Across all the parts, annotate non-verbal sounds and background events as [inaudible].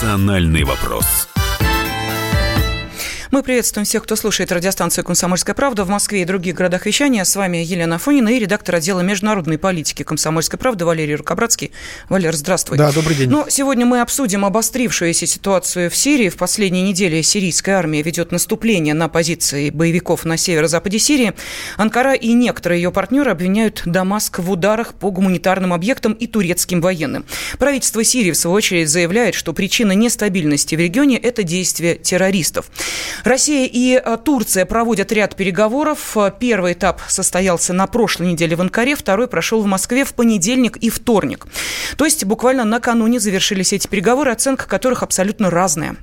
«Национальный вопрос». Мы приветствуем всех, кто слушает радиостанцию «Комсомольская правда» в Москве и других городах вещания. С вами Елена Фонина и редактор отдела международной политики «Комсомольской правды» Валерий Рукобратский. Валер, здравствуй. Да, добрый день. Ну, сегодня мы обсудим обострившуюся ситуацию в Сирии. В последние недели сирийская армия ведет наступление на позиции боевиков на северо-западе Сирии. Анкара и некоторые ее партнеры обвиняют Дамаск в ударах по гуманитарным объектам и турецким военным. Правительство Сирии, в свою очередь, заявляет, что причина нестабильности в регионе – это действия террористов. Россия и э, Турция проводят ряд переговоров. Первый этап состоялся на прошлой неделе в Анкаре, второй прошел в Москве в понедельник и вторник. То есть буквально накануне завершились эти переговоры, оценка которых абсолютно разная.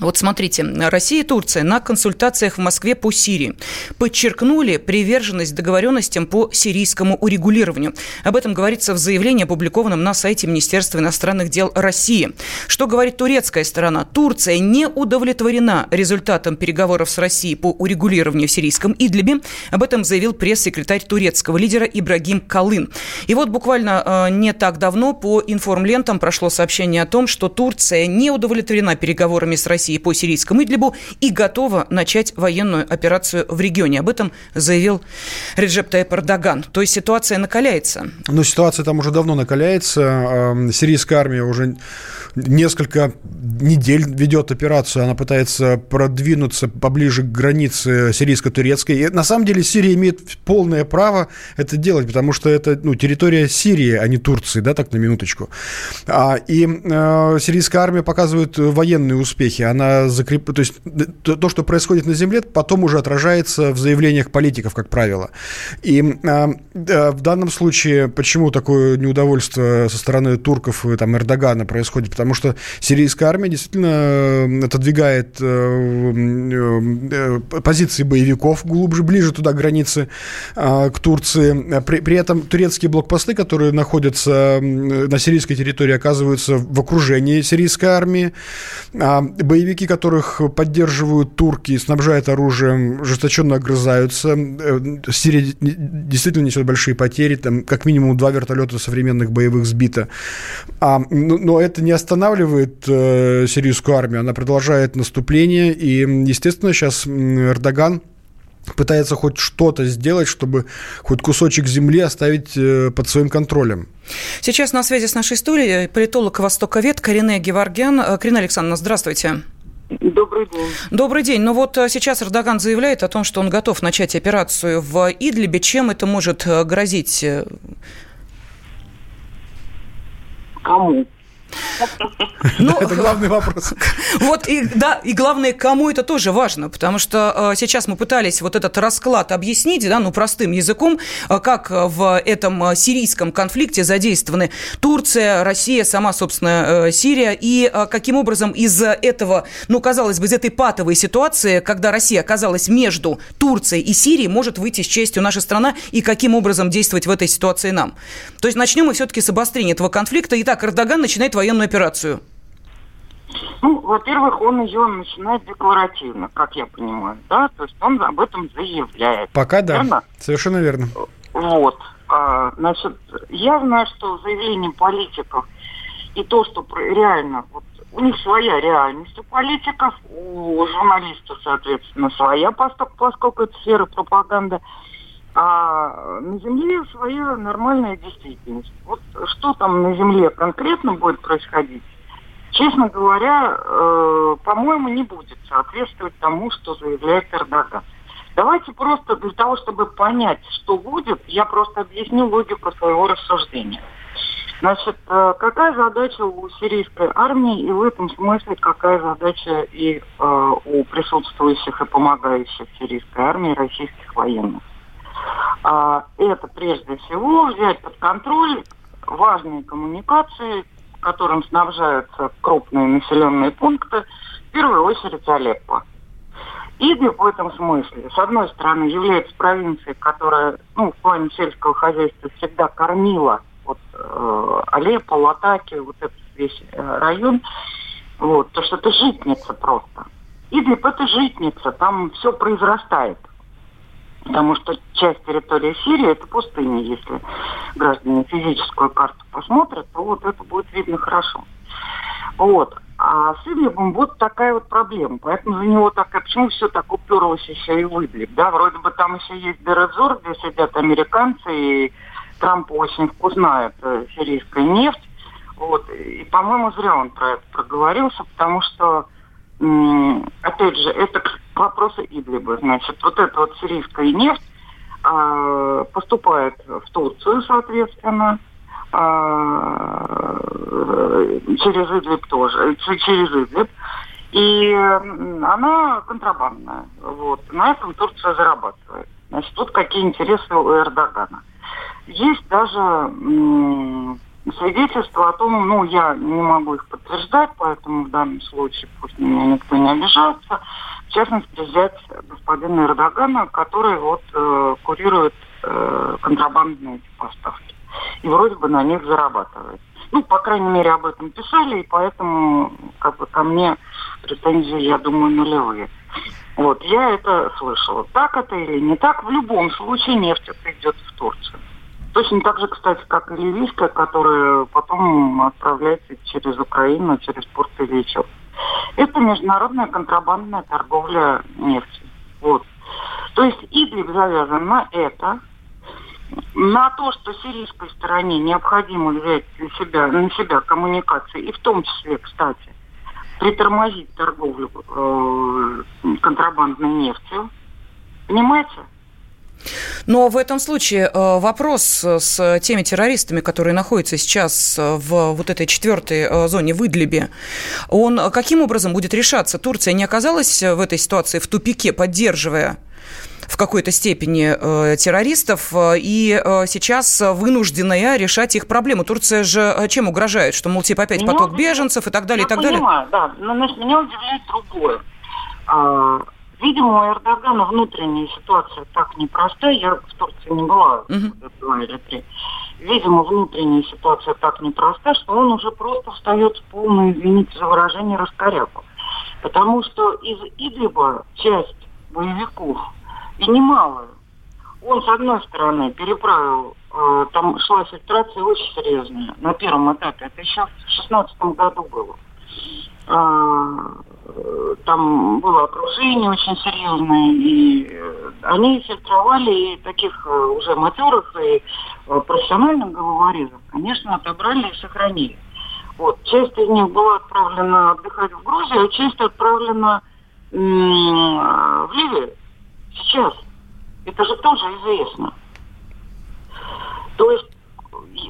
Вот смотрите, Россия и Турция на консультациях в Москве по Сирии подчеркнули приверженность договоренностям по сирийскому урегулированию. Об этом говорится в заявлении, опубликованном на сайте Министерства иностранных дел России. Что говорит турецкая сторона? Турция не удовлетворена результатом переговоров с Россией по урегулированию в сирийском Идлибе. Об этом заявил пресс-секретарь турецкого лидера Ибрагим Калын. И вот буквально э, не так давно по информлентам прошло сообщение о том, что Турция не удовлетворена переговорами с Россией России по сирийскому Идлибу и готова начать военную операцию в регионе. Об этом заявил Реджеп Тайп Эрдоган. То есть ситуация накаляется. Ну, ситуация там уже давно накаляется. Сирийская армия уже несколько недель ведет операцию. Она пытается продвинуться поближе к границе сирийско-турецкой. И на самом деле Сирия имеет полное право это делать, потому что это ну, территория Сирии, а не Турции, да, так на минуточку. А, и э, сирийская армия показывает военные успехи она закреп... То есть то, что происходит на земле, потом уже отражается в заявлениях политиков, как правило. И э, в данном случае почему такое неудовольствие со стороны турков и там, Эрдогана происходит? Потому что сирийская армия действительно отодвигает э, э, позиции боевиков глубже, ближе туда, к границе э, к Турции. При, при этом турецкие блокпосты, которые находятся на сирийской территории, оказываются в окружении сирийской армии. А боевики, которых поддерживают турки, снабжают оружием, жесточенно огрызаются. Э, Сирия действительно несет большие потери, там как минимум два вертолета современных боевых сбито. А, но, это не останавливает э, сирийскую армию, она продолжает наступление, и, естественно, сейчас Эрдоган пытается хоть что-то сделать, чтобы хоть кусочек земли оставить э, под своим контролем. Сейчас на связи с нашей историей политолог востоковед Карине Геворгян. Э, Карина Александровна, здравствуйте. Добрый день. Добрый день. Ну вот э, сейчас Эрдоган заявляет о том, что он готов начать операцию в Идлибе. Чем это может грозить? Кому? Ну, [laughs] это главный вопрос. [laughs] Вот и да, и главное, кому это тоже важно, потому что э, сейчас мы пытались вот этот расклад объяснить, да, ну простым языком, э, как в этом э, сирийском конфликте задействованы Турция, Россия, сама, собственно, Сирия, и каким образом из этого, ну, казалось бы, из этой патовой ситуации, когда Россия оказалась между Турцией и Сирией, может выйти с честью наша страна, и каким образом действовать в этой ситуации нам. То есть начнем мы все-таки с обострения этого конфликта. Итак, Эрдоган начинает военную операцию? Ну, во-первых, он ее начинает декларативно, как я понимаю, да, то есть он об этом заявляет. Пока да, верно? совершенно верно. Вот, а, значит, я знаю, что заявление политиков и то, что реально, вот у них своя реальность у политиков, у журналистов, соответственно, своя, поскольку, поскольку это сфера пропаганды, а на Земле своя нормальная действительность. Вот что там на Земле конкретно будет происходить, честно говоря, э, по-моему, не будет соответствовать тому, что заявляет Эрдоган. Давайте просто для того, чтобы понять, что будет, я просто объясню логику своего рассуждения. Значит, э, какая задача у сирийской армии и в этом смысле какая задача и э, у присутствующих и помогающих сирийской армии российских военных? А, это прежде всего взять под контроль важные коммуникации, которым снабжаются крупные населенные пункты, в первую очередь Алеппо. Идлиб в этом смысле, с одной стороны, является провинцией, которая ну, в плане сельского хозяйства всегда кормила вот, э, Алеппо, Латаки, вот этот весь э, район. Вот, то, что это житница просто. Идлиб это житница, там все произрастает потому что часть территории Сирии это пустыня. Если граждане физическую карту посмотрят, то вот это будет видно хорошо. Вот. А с Идлибом вот такая вот проблема. Поэтому за него так, а почему все так уперлось еще и в Идлиб? Да, вроде бы там еще есть Дерезор, где сидят американцы, и Трамп очень вкусная э, сирийская нефть. Вот. И, по-моему, зря он про это проговорился, потому что, опять же, это вопросы Идлиба. Значит, вот эта вот сирийская нефть э, поступает в Турцию, соответственно, э, через Идлиб тоже, через Идлиб. И она контрабандная. Вот. На этом Турция зарабатывает. Значит, тут какие интересы у Эрдогана. Есть даже свидетельства о том, ну, я не могу их подтверждать, поэтому в данном случае пусть меня никто не обижается. В частности, взять господина Эрдогана, который вот э, курирует э, контрабандные эти поставки. И вроде бы на них зарабатывает. Ну, по крайней мере, об этом писали, и поэтому как бы ко мне претензии, я думаю, нулевые. Вот, я это слышала. Так это или не так, в любом случае нефть это в Турцию. Точно так же, кстати, как и ливийская, которая потом отправляется через Украину, через порт Ильичев. Это международная контрабандная торговля нефтью. Вот. То есть Идлиб завязан на это, на то, что сирийской стороне необходимо взять на себя, на себя коммуникации, и в том числе, кстати, притормозить торговлю э, контрабандной нефтью. Понимаете? Но в этом случае э, вопрос с теми террористами, которые находятся сейчас в вот этой четвертой э, зоне в Идлибе, он каким образом будет решаться? Турция не оказалась в этой ситуации в тупике, поддерживая в какой-то степени э, террористов, и э, сейчас вынужденная решать их проблему. Турция же чем угрожает? Что, мол, типа опять поток беженцев и так далее, я и так понимаю, далее? да, но меня удивляет другое. Видимо, у Эрдогана внутренняя ситуация так непростая. Я в Турции не была uh-huh. два или три. Видимо, внутренняя ситуация так непроста, что он уже просто встает в полную, извините за выражение, раскоряку. Потому что из Идлиба часть боевиков, и немало, он, с одной стороны, переправил, э, там шла фильтрация очень серьезная на первом этапе. Это еще в 2016 году было. А, там было окружение очень серьезное, и э, они фильтровали и таких э, уже матерых и э, профессиональных головорезов, конечно, отобрали и сохранили. Вот. Часть из них была отправлена отдыхать в Грузию, а часть отправлена в Ливию сейчас. Это же тоже известно. То есть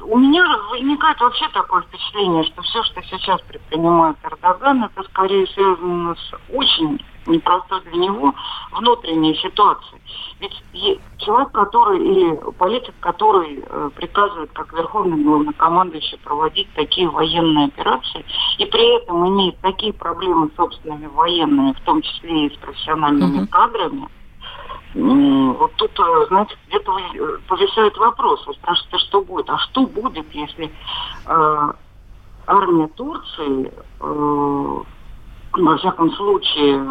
у меня возникает вообще такое впечатление, что все, что сейчас предпринимает Эрдоган, это скорее связано с очень непростой для него внутренней ситуацией. Ведь человек, который, или политик, который э, приказывает, как верховный главнокомандующий, проводить такие военные операции, и при этом имеет такие проблемы с собственными военными, в том числе и с профессиональными uh-huh. кадрами, вот тут, э, знаете, где-то э, повисает вопрос. Вы спрашиваете, что будет? А что будет, если э, армия Турции, э, во всяком случае,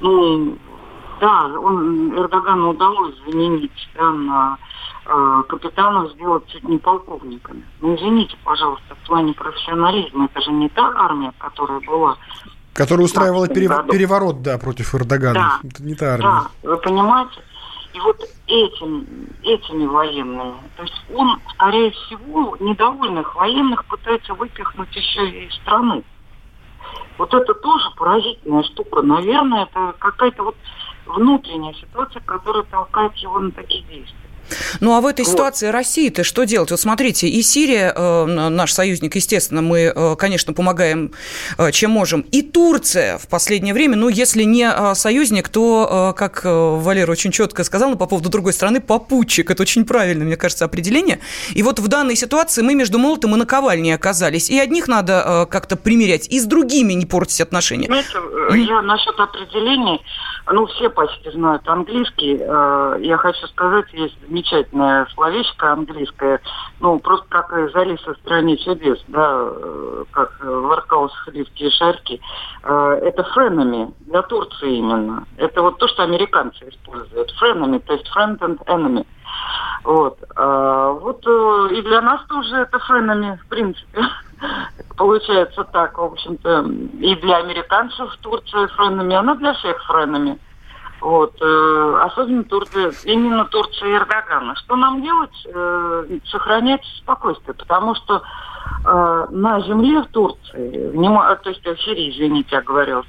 ну, да, он, Эрдогану удалось заменить да, на э, капитанов, сделать чуть не полковниками. Ну, извините, пожалуйста, в плане профессионализма, это же не та армия, которая была Которая устраивала перев... переворот, да, против Эрдогана. Да, Это не та армия. Да, вы понимаете? И вот этим, этими военными, то есть он, скорее всего, недовольных военных пытается выпихнуть еще и из страны. Вот это тоже поразительная штука. Наверное, это какая-то вот внутренняя ситуация, которая толкает его на такие действия. Ну а в этой вот. ситуации России-то что делать? Вот смотрите, и Сирия, э, наш союзник, естественно, мы, э, конечно, помогаем, э, чем можем. И Турция в последнее время, ну если не э, союзник, то, э, как Валера очень четко сказал, ну, по поводу другой страны, попутчик. Это очень правильное, мне кажется, определение. И вот в данной ситуации мы между молотом и наковальней оказались. И одних надо э, как-то примерять, и с другими не портить отношения. Знаете, mm-hmm. я насчет определений, ну все почти знают английский. Э, я хочу сказать, есть замечательное словечко английское, ну, просто как из Алисы в стране чудес, да, э, как в Аркаусах ливские шарки. Э, это френами для Турции именно. Это вот то, что американцы используют. Френами, то есть friend and enemy. Вот. А вот э, и для нас тоже это френами, в принципе. [laughs] получается так, в общем-то, и для американцев Турция френами, она для всех френами. Вот, э, особенно Турция, именно Турция и Эрдогана. Что нам делать? Э, сохранять спокойствие, потому что э, на земле в Турции, внима, то есть в Сирии, извините, я говорил,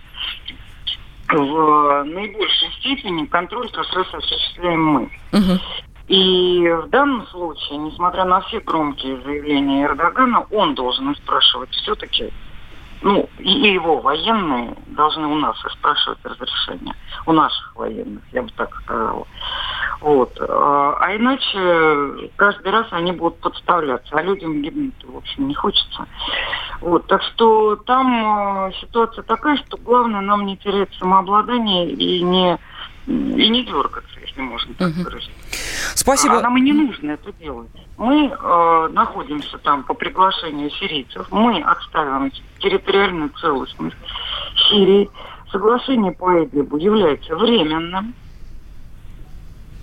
в наибольшей степени контроль как раз осуществляем мы. Угу. И в данном случае, несмотря на все громкие заявления Эрдогана, он должен спрашивать все-таки, ну, и его военные должны у нас спрашивать разрешение. У наших военных, я бы так сказала. Вот. А, а иначе каждый раз они будут подставляться, а людям гибнуть, в общем, не хочется. Вот. Так что там э, ситуация такая, что главное нам не терять самообладание и не, и не дергаться, если можно так uh выразить. Спасибо. А нам и не нужно это делать. Мы э, находимся там по приглашению сирийцев. Мы отставим территориальную целостность Сирии. Соглашение по Эдлибу является временным.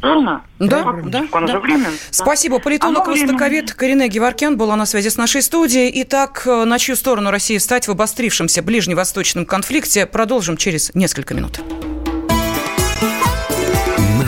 Правильно? Да, да. Он да. Спасибо. Политолог, востоковед Корине Геворкян была на связи с нашей студией. Итак, на чью сторону России встать в обострившемся ближневосточном конфликте, продолжим через несколько минут.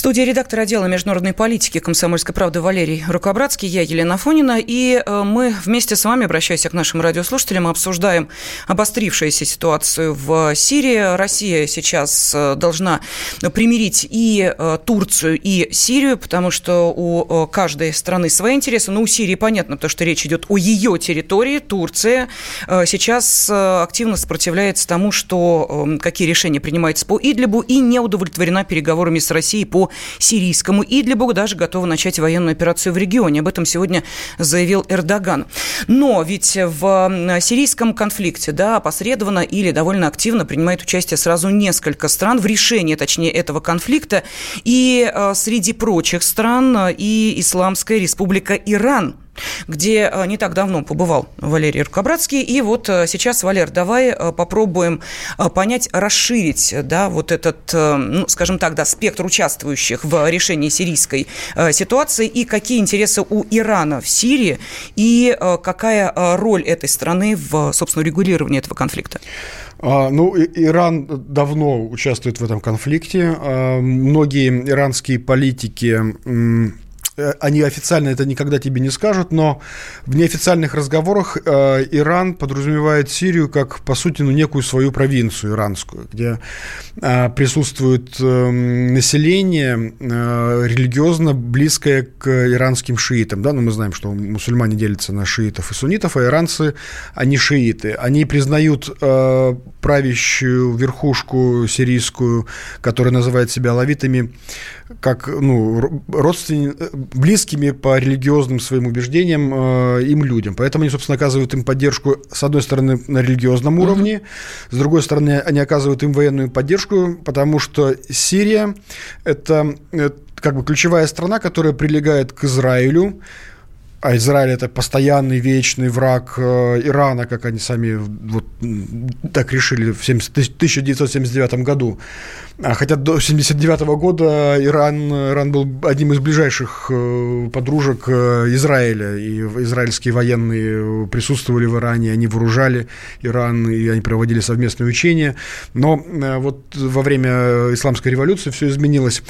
студии редактор отдела международной политики «Комсомольской правды» Валерий Рукобратский, я Елена Фонина, и э, мы вместе с вами, обращаясь к нашим радиослушателям, обсуждаем обострившуюся ситуацию в Сирии. Россия сейчас э, должна примирить и э, Турцию, и Сирию, потому что у каждой страны свои интересы. Но у Сирии понятно, потому что речь идет о ее территории. Турция сейчас активно сопротивляется тому, что какие решения принимаются по Идлибу, и не удовлетворена переговорами с Россией по сирийскому Идлибу, даже готова начать военную операцию в регионе. Об этом сегодня заявил Эрдоган. Но ведь в сирийском конфликте, да, опосредованно или довольно активно принимает участие сразу несколько стран в решении, точнее, этого конфликта. И э, среди прочих стран э, и Исламская республика Иран – где э, не так давно побывал Валерий Рукобратский. И вот э, сейчас, Валер, давай э, попробуем понять, расширить, да, вот этот, ну, скажем так, да, спектр участвующих в решении сирийской ситуации и какие интересы у Ирана в Сирии и какая роль этой страны в, собственно, регулировании этого конфликта. А, ну, Иран давно участвует в этом конфликте. А, многие иранские политики они официально это никогда тебе не скажут, но в неофициальных разговорах э, Иран подразумевает Сирию как, по сути, ну, некую свою провинцию иранскую, где э, присутствует э, население э, религиозно близкое к иранским шиитам. Да? Ну, мы знаем, что мусульмане делятся на шиитов и суннитов, а иранцы, они шииты. Они признают э, правящую верхушку сирийскую, которая называет себя лавитами, как ну, родственни... близкими по религиозным своим убеждениям э, им людям. Поэтому они, собственно, оказывают им поддержку, с одной стороны, на религиозном уровне, с другой стороны, они оказывают им военную поддержку, потому что Сирия – это, это как бы ключевая страна, которая прилегает к Израилю, а Израиль это постоянный вечный враг э, Ирана, как они сами вот так решили в 70, 1979 году. А хотя до 1979 года Иран, Иран был одним из ближайших э, подружек э, Израиля, и израильские военные присутствовали в Иране, они вооружали Иран, и они проводили совместные учения. Но вот во время исламской революции все изменилось.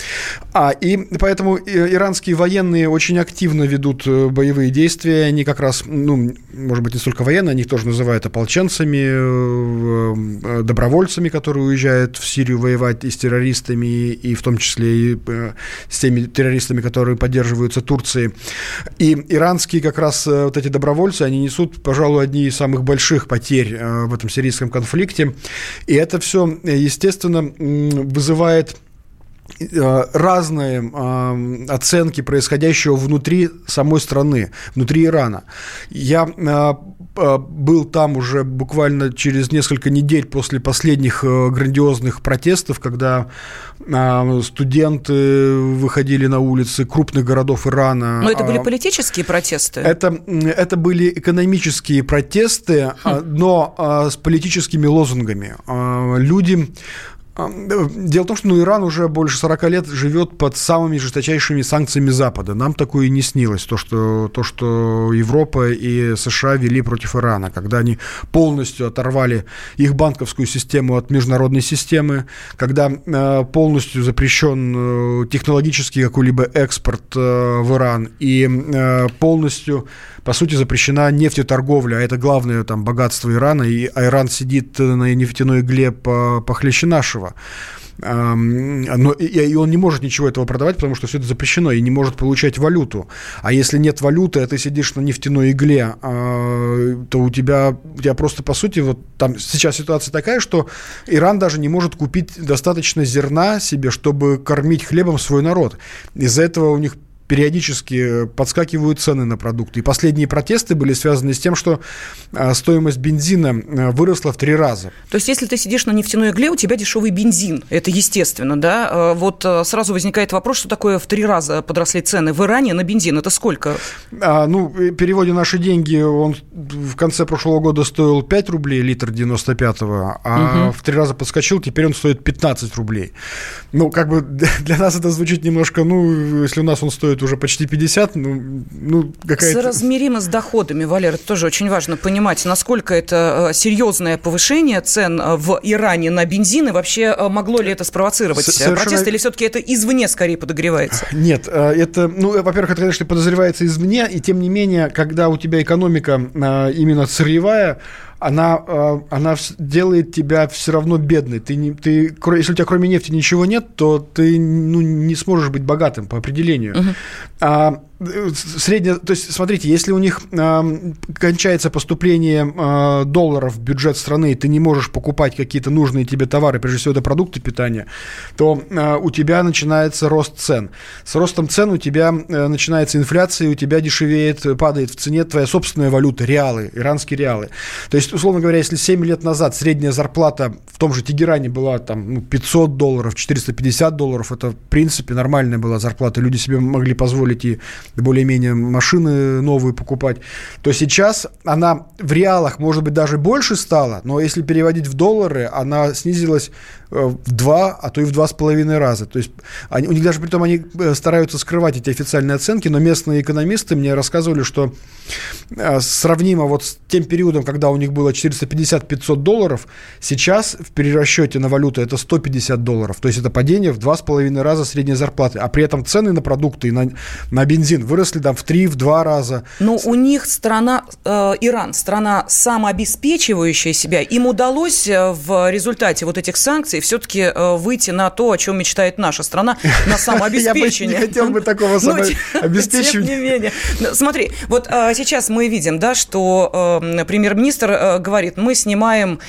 А, и поэтому иранские военные очень активно ведут боевые боевые действия, они как раз, ну, может быть, не столько военные, они тоже называют ополченцами, э, добровольцами, которые уезжают в Сирию воевать и с террористами, и в том числе и с теми террористами, которые поддерживаются Турцией. И иранские как раз вот эти добровольцы, они несут, пожалуй, одни из самых больших потерь в этом сирийском конфликте. И это все, естественно, вызывает Э, разные э, оценки происходящего внутри самой страны, внутри Ирана. Я э, э, был там уже буквально через несколько недель после последних э, грандиозных протестов, когда э, студенты выходили на улицы крупных городов Ирана. Но это были политические протесты? Это, это были экономические протесты, хм. но э, с политическими лозунгами. Э, люди Дело в том, что ну, Иран уже больше 40 лет живет под самыми жесточайшими санкциями Запада. Нам такое и не снилось, то что, то, что Европа и США вели против Ирана, когда они полностью оторвали их банковскую систему от международной системы, когда э, полностью запрещен э, технологический какой-либо экспорт э, в Иран и э, полностью по сути, запрещена нефтеторговля, а это главное там богатство Ирана, и а Иран сидит на нефтяной игле похлеще нашего но и он не может ничего этого продавать, потому что все это запрещено, и не может получать валюту. А если нет валюты, а ты сидишь на нефтяной игле, а, то у тебя, у тебя просто, по сути, вот там сейчас ситуация такая, что Иран даже не может купить достаточно зерна себе, чтобы кормить хлебом свой народ. Из-за этого у них периодически подскакивают цены на продукты. И последние протесты были связаны с тем, что а, стоимость бензина а, выросла в три раза. То есть, если ты сидишь на нефтяной игле, у тебя дешевый бензин. Это естественно, да? Вот сразу возникает вопрос, что такое в три раза подросли цены в Иране на бензин. Это сколько? А, ну, переводе наши деньги, он в конце прошлого года стоил 5 рублей литр 95-го, а угу. в три раза подскочил, теперь он стоит 15 рублей. Ну, как бы [laughs] для нас это звучит немножко, ну, если у нас он стоит стоит уже почти 50, ну, ну какая-то... Соразмеримо с доходами, Валер, это тоже очень важно понимать, насколько это э, серьезное повышение цен э, в Иране на бензин, и вообще э, могло ли это спровоцировать Совершенно... протест, или все-таки это извне скорее подогревается? [laughs] Нет, это, ну, во-первых, это, конечно, подозревается извне, и тем не менее, когда у тебя экономика именно сырьевая, она, э, она делает тебя все равно бедной. Ты не, ты, если у тебя кроме нефти ничего нет, то ты ну, не сможешь быть богатым по определению. Uh-huh. А средняя, то есть, смотрите, если у них э, кончается поступление э, долларов в бюджет страны, и ты не можешь покупать какие-то нужные тебе товары, прежде всего это продукты питания, то э, у тебя начинается рост цен. С ростом цен у тебя э, начинается инфляция, и у тебя дешевеет, падает в цене твоя собственная валюта, реалы, иранские реалы. То есть, условно говоря, если 7 лет назад средняя зарплата в том же Тегеране была там ну, 500 долларов, 450 долларов, это в принципе нормальная была зарплата, люди себе могли позволить и более-менее машины новые покупать, то сейчас она в реалах, может быть, даже больше стала, но если переводить в доллары, она снизилась э, в два, а то и в два с половиной раза. То есть они, у них даже при том они э, стараются скрывать эти официальные оценки, но местные экономисты мне рассказывали, что э, сравнимо вот с тем периодом, когда у них было 450-500 долларов, сейчас в перерасчете на валюту это 150 долларов. То есть это падение в два с половиной раза средней зарплаты. А при этом цены на продукты и на, на бензин выросли там в три, в два раза. Но у них страна, э, Иран, страна самообеспечивающая себя. Им удалось э, в результате вот этих санкций все-таки э, выйти на то, о чем мечтает наша страна, на самообеспечение. [laughs] Я бы не хотел бы такого [laughs] ну, самообеспечения. Тем не менее. Смотри, вот э, сейчас мы видим, да, что премьер-министр говорит, мы снимаем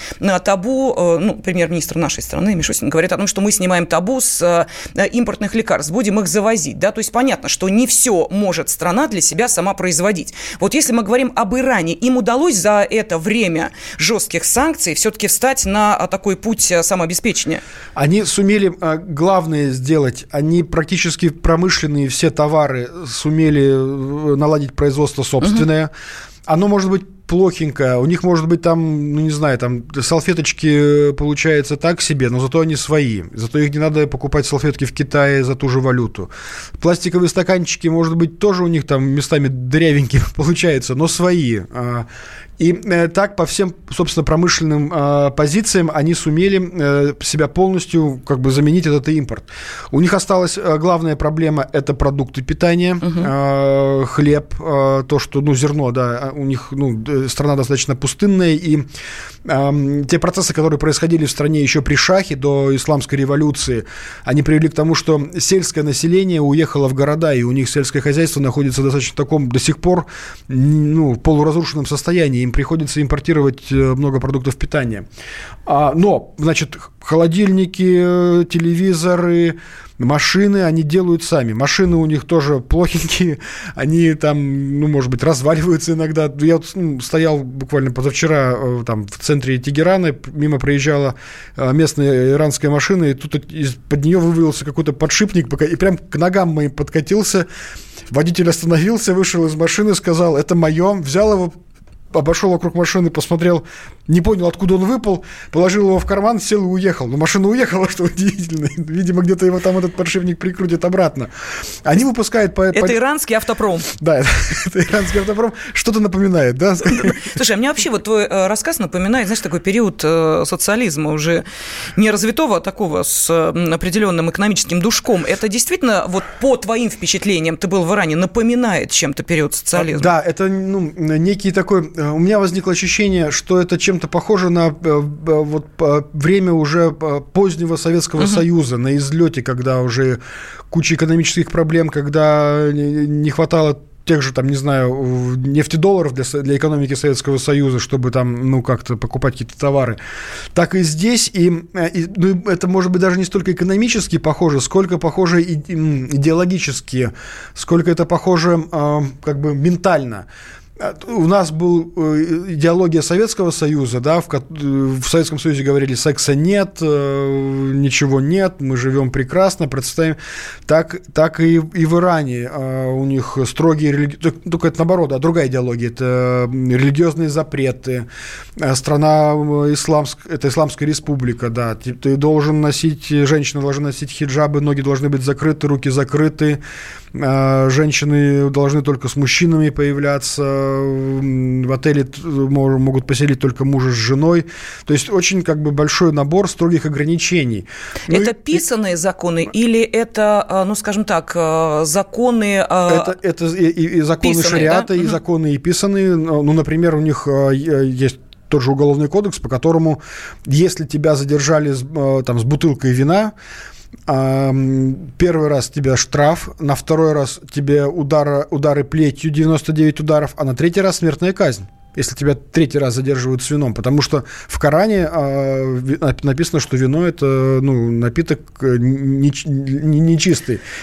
табу, ну, премьер-министр нашей страны, Мишустин, говорит о том, что мы снимаем табу с импортных лекарств, будем их завозить, да, то есть понятно, что не все может страна для себя сама производить. Вот если мы говорим об Иране, им удалось за это время жестких санкций все-таки встать на а, такой путь э, самообеспечения? Они сумели э, главное сделать. Они практически промышленные все товары сумели э, наладить производство собственное. Угу. Оно может быть плохенько. У них может быть там, ну не знаю, там салфеточки получается так себе, но зато они свои. Зато их не надо покупать салфетки в Китае за ту же валюту. Пластиковые стаканчики, может быть, тоже у них там местами дырявенькие [laughs] получаются, но свои. И э, так по всем, собственно, промышленным э, позициям они сумели э, себя полностью как бы заменить этот импорт. У них осталась главная проблема – это продукты питания, угу. хлеб, то, что, ну, зерно, да, у них, ну, страна достаточно пустынная, и э, те процессы, которые происходили в стране еще при Шахе до исламской революции, они привели к тому, что сельское население уехало в города, и у них сельское хозяйство находится в достаточно таком до сих пор ну, полуразрушенном состоянии им приходится импортировать э, много продуктов питания. А, но, значит, холодильники, э, телевизоры, машины они делают сами. Машины у них тоже плохенькие, [laughs] они там, ну, может быть, разваливаются иногда. Я вот, ну, стоял буквально позавчера э, там в центре Тегерана, мимо проезжала местная иранская машина, и тут из-под нее вывалился какой-то подшипник, и прям к ногам моим подкатился. Водитель остановился, вышел из машины, сказал, это мое, взял его, обошел вокруг машины, посмотрел, не понял, откуда он выпал, положил его в карман, сел и уехал. Но машина уехала, [laughs] что удивительно. Видимо, где-то его там этот подшипник прикрутит обратно. Они выпускают... По, это по... иранский автопром. Да, [laughs] это, это иранский автопром. Что-то напоминает, да? [laughs] Слушай, а мне вообще вот твой э, рассказ напоминает, знаешь, такой период э, социализма уже не развитого, а такого с определенным экономическим душком. Это действительно, вот по твоим впечатлениям, ты был в Иране, напоминает чем-то период социализма? Да, это ну, некий такой Э, у меня возникло ощущение, что это чем-то похоже на э, э, вот, время уже позднего Советского угу. Союза, на излете, когда уже куча экономических проблем, когда не хватало тех же, там, не знаю, нефтедолларов для, для экономики Советского Союза, чтобы там, ну, как-то покупать какие-то товары. Так и здесь, и, и ну, это может быть даже не столько экономически похоже, сколько похоже и, идеологически, сколько это похоже как бы ментально. У нас была э, идеология Советского Союза, да, в, в Советском Союзе говорили, секса нет, э, ничего нет, мы живем прекрасно, представим. Так, так и, и в Иране а, у них строгие религиозные, только это наоборот, а другая идеология, это религиозные запреты, страна исламск, это Исламская республика, да, ты, ты должен носить, женщина должна носить хиджабы, ноги должны быть закрыты, руки закрыты, женщины должны только с мужчинами появляться, в отеле могут поселить только мужа с женой. То есть очень как бы большой набор строгих ограничений. Ну это и, писанные законы или это, а, ну скажем так, а, законы... Это, это и, и законы писанные, шариата, да? и угу. законы и писанные. Ну, например, у них есть тот же уголовный кодекс, по которому, если тебя задержали там, с бутылкой вина, Первый раз тебе штраф, на второй раз тебе удары, удары плетью 99 ударов, а на третий раз смертная казнь если тебя третий раз задерживают с вином, потому что в Коране э, написано, что вино это ну, напиток нечистый. Не, не,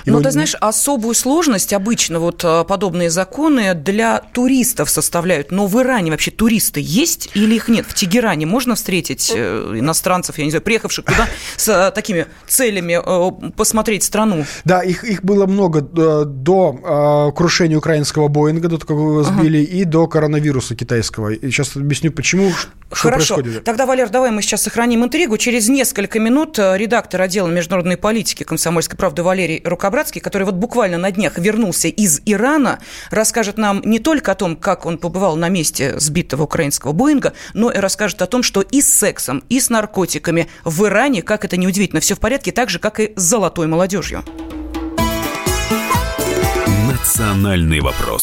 не ну, ты знаешь, особую сложность обычно вот а, подобные законы для туристов составляют, но в Иране вообще туристы есть или их нет? В Тегеране можно встретить э, иностранцев, я не знаю, приехавших туда с а, такими целями э, посмотреть страну? Да, их, их было много э, до крушения украинского Боинга, до того, как его сбили, ага. и до коронавируса китайского китайского. И сейчас объясню, почему, что Хорошо. происходит. Тогда, Валер, давай мы сейчас сохраним интригу. Через несколько минут э, редактор отдела международной политики комсомольской правды Валерий Рукобратский, который вот буквально на днях вернулся из Ирана, расскажет нам не только о том, как он побывал на месте сбитого украинского Боинга, но и расскажет о том, что и с сексом, и с наркотиками в Иране, как это неудивительно, все в порядке, так же, как и с золотой молодежью. Национальный вопрос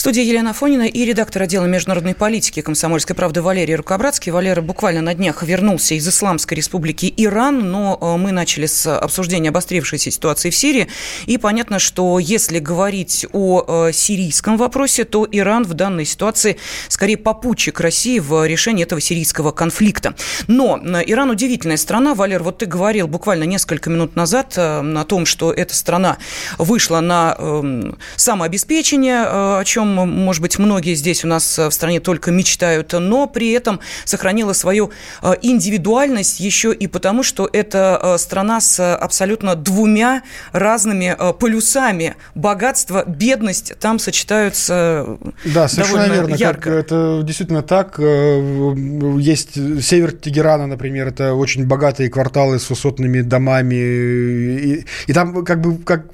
В студии Елена Фонина и редактор отдела международной политики комсомольской правды Валерий Рукобратский. Валера буквально на днях вернулся из Исламской республики Иран, но э, мы начали с обсуждения обострившейся ситуации в Сирии. И понятно, что если говорить о э, сирийском вопросе, то Иран в данной ситуации скорее попутчик России в решении этого сирийского конфликта. Но э, Иран удивительная страна. Валер, вот ты говорил буквально несколько минут назад о том, что эта страна вышла на эм, самообеспечение, о чем может быть, многие здесь у нас э, в стране только мечтают, но при этом сохранила свою э, индивидуальность еще и потому, что это э, страна с абсолютно двумя разными полюсами. Богатство, бедность там сочетаются Да, совершенно верно. Ярко. Как это действительно так. Есть север Тегерана, например, это очень богатые кварталы с высотными домами. И, и там как бы как,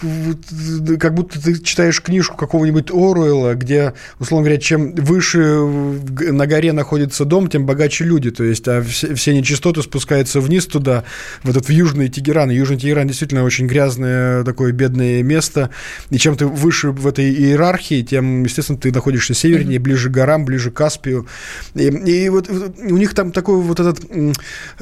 как будто ты читаешь книжку какого-нибудь Оруэлла, где, условно говоря, чем выше на горе находится дом, тем богаче люди. То есть, а все, все нечистоты спускаются вниз туда, в этот в Южный Тегеран. Южный Тегеран действительно очень грязное такое бедное место. И чем ты выше в этой иерархии, тем, естественно, ты находишься севернее, ближе к горам, ближе к Каспию. И, и вот у них там такое вот этот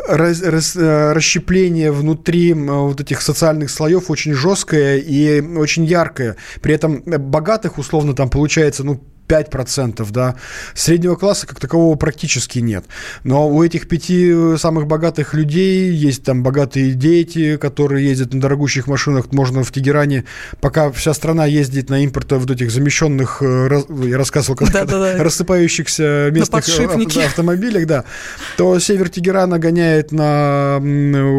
раз, раз, э, расщепление внутри вот этих социальных слоев очень жесткое и очень яркое. При этом богатых, условно, там получается получается, ну, 5%, да. Среднего класса как такового практически нет. Но у этих пяти самых богатых людей есть там богатые дети, которые ездят на дорогущих машинах. Можно в Тегеране, пока вся страна ездит на импорт вот этих замещенных, э, я рассказывал, как [laughs] да, да, да. рассыпающихся местных автомобилях, да, то север Тегерана гоняет на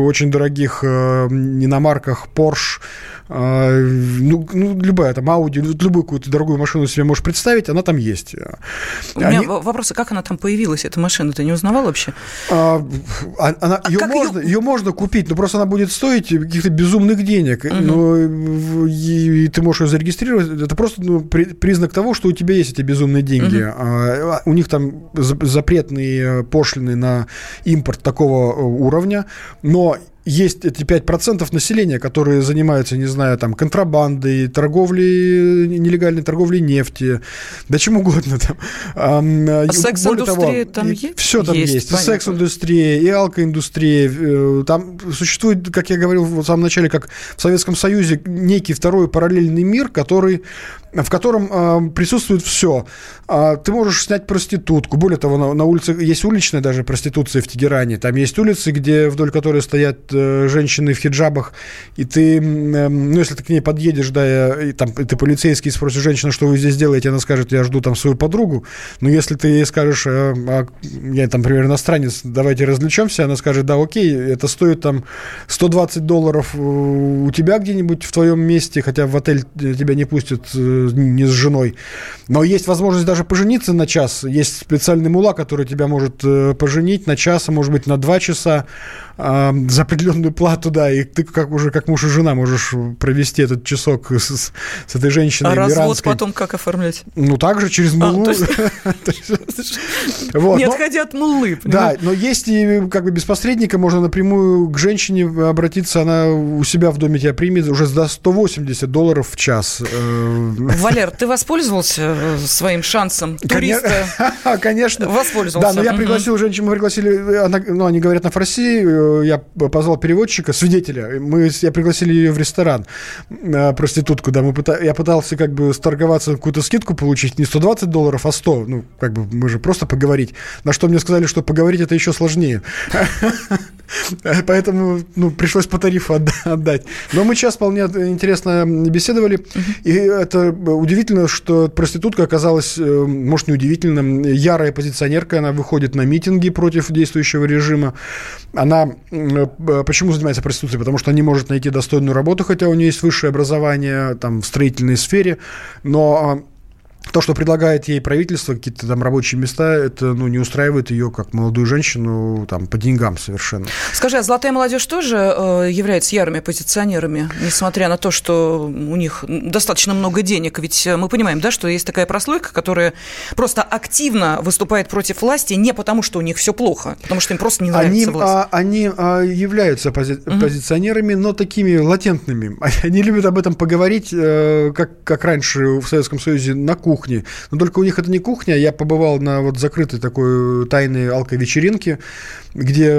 очень дорогих э, иномарках Porsche, ну, ну, любая там Audi, любую какую-то дорогую машину себе можешь представить, она там есть. У Они... меня вопрос, а как она там появилась, эта машина? Ты не узнавал вообще? А, а она, а ее, можно, ее... ее можно купить, но просто она будет стоить каких-то безумных денег. Угу. Но, и, и ты можешь ее зарегистрировать. Это просто ну, при, признак того, что у тебя есть эти безумные деньги. Угу. А, у них там запретные пошлины на импорт такого э, уровня, но есть эти 5% населения, которые занимаются, не знаю, там, контрабандой, торговлей, нелегальной торговлей нефти, да чем угодно там. А секс-индустрия там есть? Все там есть. есть. И секс-индустрия, и алкоиндустрия. Э, там существует, как я говорил в самом начале, как в Советском Союзе, некий второй параллельный мир, который в котором э, присутствует все. Э, ты можешь снять проститутку. Более того, на, на улице есть уличная даже проституция в Тегеране. Там есть улицы, где вдоль которой стоят э, женщины в хиджабах, и ты, э, ну, если ты к ней подъедешь, да, и, там, и ты полицейский спросишь женщину, что вы здесь делаете, она скажет, я жду там свою подругу. Но если ты ей скажешь, э, а, я там, например, иностранец, давайте развлечемся, она скажет, да, окей, это стоит там 120 долларов э, у тебя где-нибудь в твоем месте, хотя в отель тебя не пустят э, не с женой. Но есть возможность даже пожениться на час. Есть специальный мула, который тебя может э, поженить на час, а может быть на два часа э, за определенную плату, да, и ты как уже как муж и жена можешь провести этот часок с, с этой женщиной. А развод иранской. потом как оформлять? Ну, также через а, мулу. [laughs] [laughs] Не отходя от муллы. Да, но есть и как бы без посредника можно напрямую к женщине обратиться, она у себя в доме тебя примет уже за 180 долларов в час. Э, [laughs] Валер, ты воспользовался э, своим шансом туриста? Конечно. Воспользовался. Да, но я пригласил женщину, мы пригласили, ну, они говорят на фарси, э, я позвал переводчика, свидетеля, мы, я пригласили ее в ресторан, э, проститутку, да, мы пыта, я пытался как бы сторговаться, какую-то скидку получить, не 120 долларов, а 100, ну, как бы мы же просто поговорить, на что мне сказали, что поговорить это еще сложнее. [laughs] Поэтому ну, пришлось по тарифу отдать. Но мы сейчас вполне интересно беседовали. И это удивительно, что проститутка оказалась, э, может, не удивительно, ярая позиционерка. Она выходит на митинги против действующего режима. Она э, почему занимается проституцией? Потому что не может найти достойную работу, хотя у нее есть высшее образование там, в строительной сфере. Но а, то, что предлагает ей правительство, какие-то там рабочие места, это ну, не устраивает ее как молодую женщину там, по деньгам совершенно. Скажи, а золотая молодежь тоже э, является ярыми оппозиционерами, несмотря на то, что у них достаточно много денег? Ведь мы понимаем, да, что есть такая прослойка, которая просто активно выступает против власти не потому, что у них все плохо, потому что им просто не нравится они, власть. А, они а, являются оппози- угу. оппозиционерами, но такими латентными. [laughs] Они любят об этом поговорить, э, как, как раньше в Советском Союзе, на кухне кухни. Но только у них это не кухня. Я побывал на вот закрытой такой тайной алко-вечеринке, где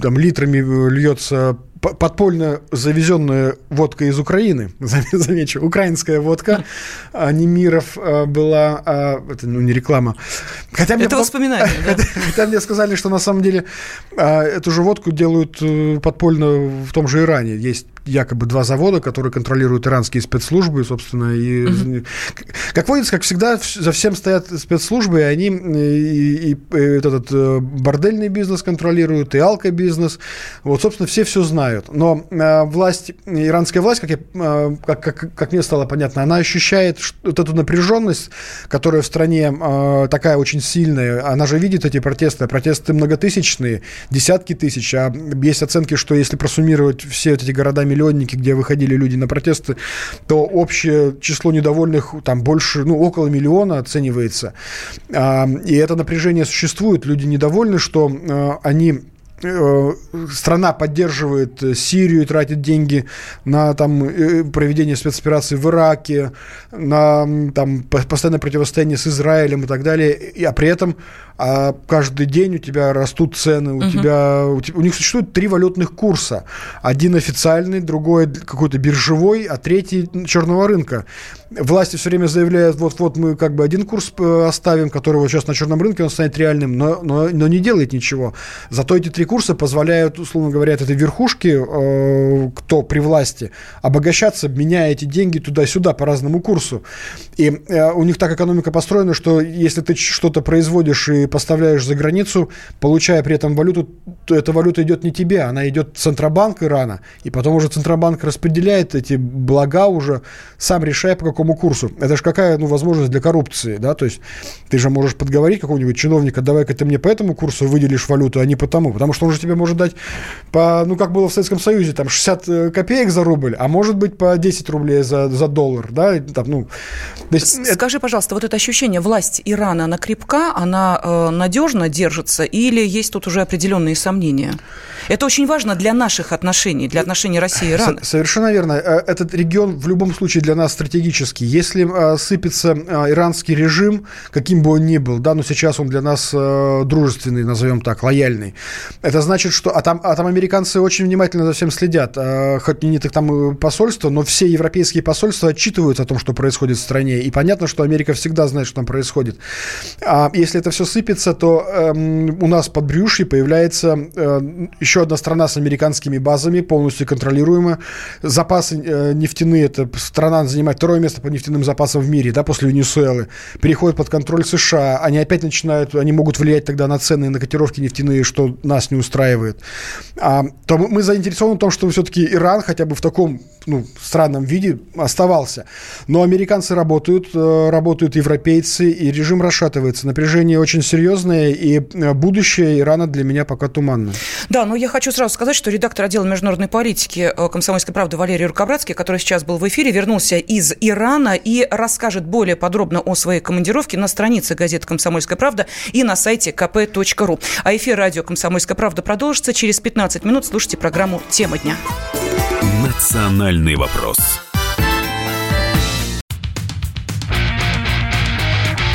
там литрами льется подпольно завезенная водка из Украины, [laughs] замечу, украинская водка, а Немиров а, была, а, это ну, не реклама. Хотя мне это потом, воспоминания, да? [laughs] Хотя мне сказали, что на самом деле а, эту же водку делают э, подпольно в том же Иране. Есть якобы два завода, которые контролируют иранские спецслужбы, собственно, и угу. как водится, как всегда, за всем стоят спецслужбы, и они и, и, и этот э, бордельный бизнес контролируют, и алкобизнес, вот, собственно, все все знают. Но э, власть, иранская власть, как, я, э, как, как, как мне стало понятно, она ощущает вот эту напряженность, которая в стране э, такая очень сильная, она же видит эти протесты, протесты многотысячные, десятки тысяч, а есть оценки, что если просуммировать все вот эти города миллионники, где выходили люди на протесты, то общее число недовольных там больше, ну, около миллиона оценивается. А, и это напряжение существует. Люди недовольны, что а, они Э, страна поддерживает Сирию тратит деньги на там, э, проведение спецопераций в Ираке, на там, постоянное противостояние с Израилем и так далее, а при этом а каждый день у тебя растут цены, у, угу. тебя, у, у них существует три валютных курса. Один официальный, другой какой-то биржевой, а третий черного рынка. Власти все время заявляют, вот-вот мы как бы один курс э, оставим, который вот сейчас на черном рынке, он станет реальным, но, но, но не делает ничего. Зато эти три курса позволяют, условно говоря, этой верхушке, э, кто при власти, обогащаться, меняя эти деньги туда-сюда по разному курсу. И э, у них так экономика построена, что если ты что-то производишь и поставляешь за границу, получая при этом валюту, то эта валюта идет не тебе, она идет в Центробанк Ирана, и потом уже Центробанк распределяет эти блага уже, сам решая по какому курсу. Это же какая ну, возможность для коррупции, да, то есть ты же можешь подговорить какого-нибудь чиновника, давай-ка ты мне по этому курсу выделишь валюту, а не по тому, потому что он же тебе может дать по, ну, как было в Советском Союзе, там 60 э, копеек за рубль, а может быть по 10 рублей за, за доллар, да, там, ну. Есть, Скажи, пожалуйста, вот это ощущение, власть Ирана, она крепка, она э, надежно держится или есть тут уже определенные сомнения? Это очень важно для наших отношений, для отношений России и Ирана. Совершенно верно. Э, этот регион в любом случае для нас стратегический. Если э, сыпется э, иранский режим, каким бы он ни был, да, но сейчас он для нас дружественный, назовем так, лояльный, это значит, что... А там, а там американцы очень внимательно за всем следят. Хоть не так там посольство, но все европейские посольства отчитываются о том, что происходит в стране. И понятно, что Америка всегда знает, что там происходит. А если это все сыпется, то эм, у нас под брюшей появляется э, еще одна страна с американскими базами, полностью контролируемая. Запасы э, нефтяные, это страна занимает второе место по нефтяным запасам в мире, да, после Венесуэлы. Переходит под контроль США. Они опять начинают, они могут влиять тогда на цены, на котировки нефтяные, что нас не устраивает. А, то мы заинтересованы в том, чтобы все-таки Иран хотя бы в таком ну, странном виде оставался. Но американцы работают, э, работают европейцы, и режим расшатывается. Напряжение очень серьезное, и э, будущее Ирана для меня пока туманно. Да, но я хочу сразу сказать, что редактор отдела международной политики э, «Комсомольской правды» Валерий Рукобратский, который сейчас был в эфире, вернулся из Ирана и расскажет более подробно о своей командировке на странице газеты «Комсомольская правда» и на сайте kp.ru. А эфир радио «Комсомольская правда» продолжится через 15 минут. Слушайте программу «Тема дня». Национальный вопрос.